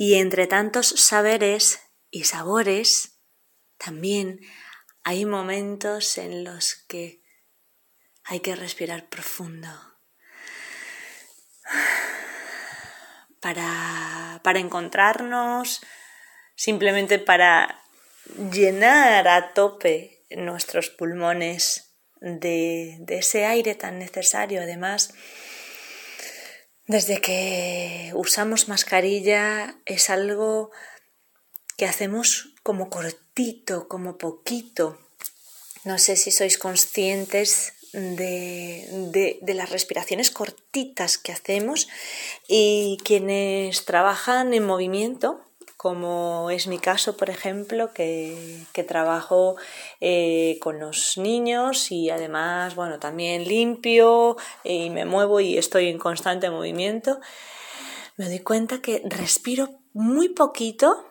Y entre tantos saberes y sabores, también hay momentos en los que hay que respirar profundo para, para encontrarnos, simplemente para llenar a tope nuestros pulmones de, de ese aire tan necesario. Además, desde que usamos mascarilla es algo que hacemos como cortito, como poquito. No sé si sois conscientes de, de, las respiraciones cortitas que hacemos y quienes trabajan en movimiento como es mi caso, por ejemplo, que, trabajo eh, con los niños y además, bueno, también limpio y me muevo y estoy en constante movimiento, me doy cuenta que respiro muy poquito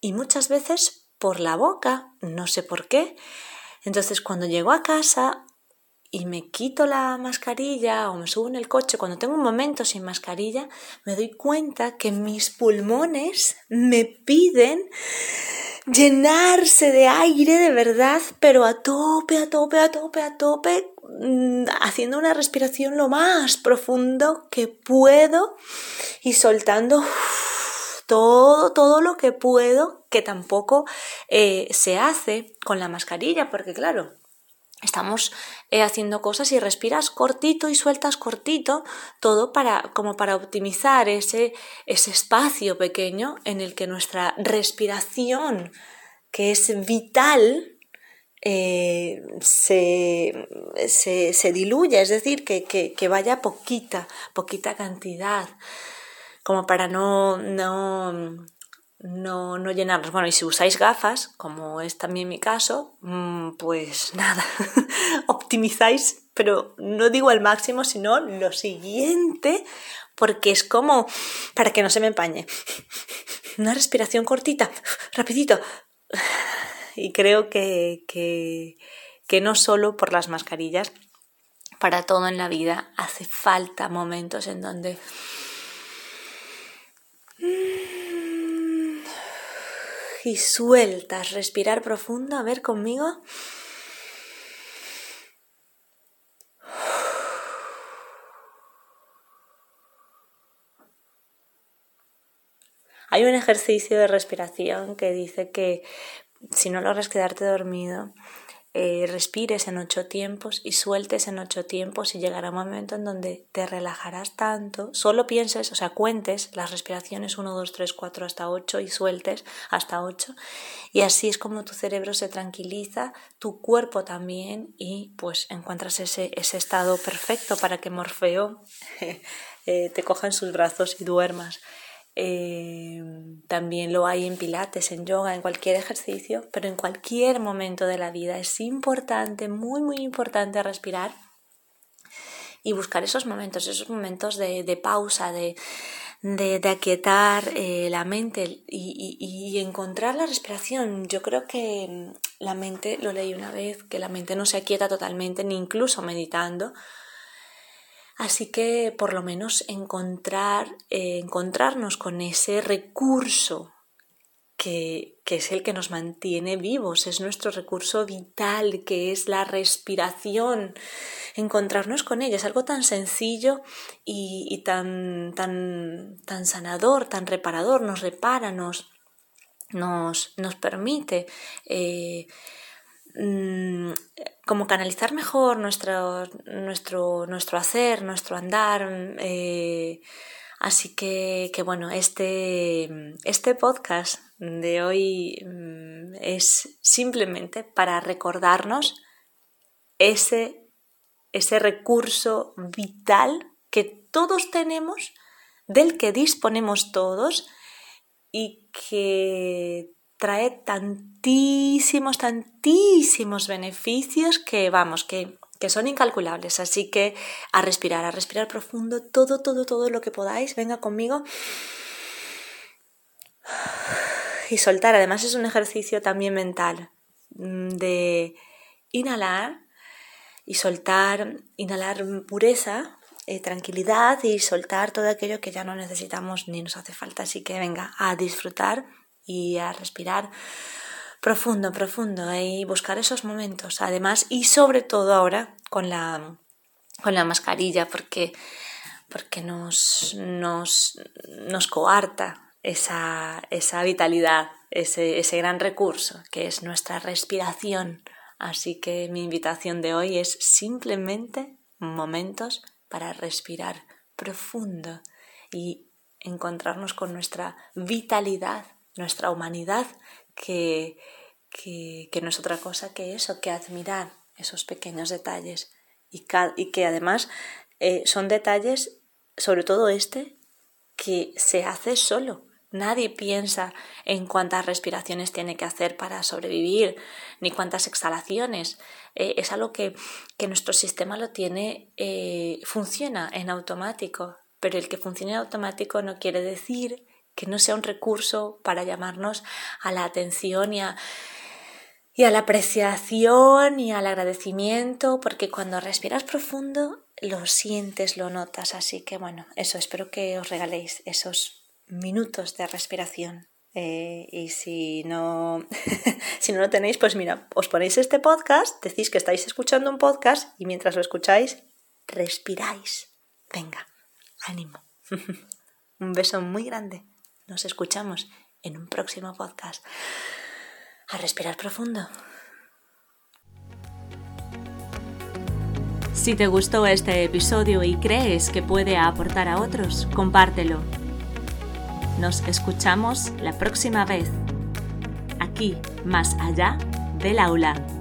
y muchas veces por la boca, no sé por qué. Entonces, cuando llego a casa y me quito la mascarilla o me subo en el coche, cuando tengo un momento sin mascarilla, me doy cuenta que mis pulmones me piden llenarse de aire de verdad, pero a tope, a tope, a tope, a tope, mm, haciendo una respiración lo más profundo que puedo y soltando todo, todo lo que puedo, que tampoco eh, se hace con la mascarilla, porque claro, estamos eh, haciendo cosas y respiras cortito y sueltas cortito, todo para, como para optimizar ese, ese espacio pequeño en el que nuestra respiración, que es vital, eh, se, se, se, diluya, es decir, que, que, que, vaya poquita, poquita cantidad, como para no, no no, no llenarlos. Bueno, y si usáis gafas, como es también mi caso, mm, pues nada, optimizáis, pero no digo al máximo, sino lo siguiente, porque es como para que no se me empañe. Una respiración cortita, rapidito. Y creo que, que, que no solo por las mascarillas, para todo en la vida hace falta momentos en donde y sueltas. Respirar profundo. A ver conmigo. Hay un ejercicio de respiración que dice que si no logras quedarte dormido, eh, respires en ocho tiempos y sueltes en ocho tiempos y llegará un momento en donde te relajarás tanto, solo pienses, o sea, cuentes las respiraciones 1, 2, 3, 4 hasta 8 y sueltes hasta 8 y así es como tu cerebro se tranquiliza, tu cuerpo también y pues encuentras ese, ese estado perfecto para que Morfeo eh, te coja en sus brazos y duermas. Eh, también lo hay en pilates, en yoga, en cualquier ejercicio, pero en cualquier momento de la vida es importante, muy, muy importante respirar y buscar esos momentos, esos momentos de, pausa, de, de, aquietar eh, la mente y, y, encontrar la respiración. Yo creo que la mente, lo leí una vez, que la mente no se aquieta totalmente, ni incluso meditando, Así que por lo menos encontrar, eh, encontrarnos con ese recurso que, que, es el que nos mantiene vivos, es nuestro recurso vital, que es la respiración. Encontrarnos con ella es algo tan sencillo y, tan, tan, tan sanador, tan reparador, nos repara, nos, nos, nos permite. Eh, Mm, como canalizar mejor nuestro, nuestro, nuestro hacer, nuestro andar. Eh, así que, que, bueno, este, este podcast de hoy mm, es simplemente para recordarnos ese ese recurso vital que todos tenemos, del que disponemos todos y que trae tantísimos, tantísimos beneficios que vamos, que, que son incalculables. Así que a respirar, a respirar profundo, todo, todo, todo lo que podáis, venga conmigo. Y soltar, además es un ejercicio también mental mm, de inhalar y soltar, inhalar pureza, eh, tranquilidad y soltar todo aquello que ya no necesitamos ni nos hace falta. Así que venga a disfrutar y a respirar profundo, profundo y buscar esos momentos. Además, y sobre todo ahora con la, con la mascarilla, porque, porque nos, nos, nos coarta esa, esa vitalidad, ese, ese gran recurso que es nuestra respiración. Así que mi invitación de hoy es simplemente momentos para respirar profundo y encontrarnos con nuestra vitalidad nuestra humanidad, que, que, no es otra cosa que eso, que admirar esos pequeños detalles y, y que además eh, son detalles, sobre todo este, que se hace solo. Nadie piensa en cuántas respiraciones tiene que hacer para sobrevivir, ni cuántas exhalaciones. Eh, es algo que, que, nuestro sistema lo tiene, eh, funciona en automático, pero el que funcione en automático no quiere decir que no sea un recurso para llamarnos a la atención y a, y a la apreciación y al agradecimiento, porque cuando respiras profundo lo sientes, lo notas. Así que bueno, eso, espero que os regaléis esos minutos de respiración. Eh, y si no, si no lo tenéis, pues mira, os ponéis este podcast, decís que estáis escuchando un podcast y mientras lo escucháis, respiráis. Venga, ánimo. un beso muy grande. Nos escuchamos en un próximo podcast. A respirar profundo. Si te gustó este episodio y crees que puede aportar a otros, compártelo. Nos escuchamos la próxima vez, aquí, más allá del aula.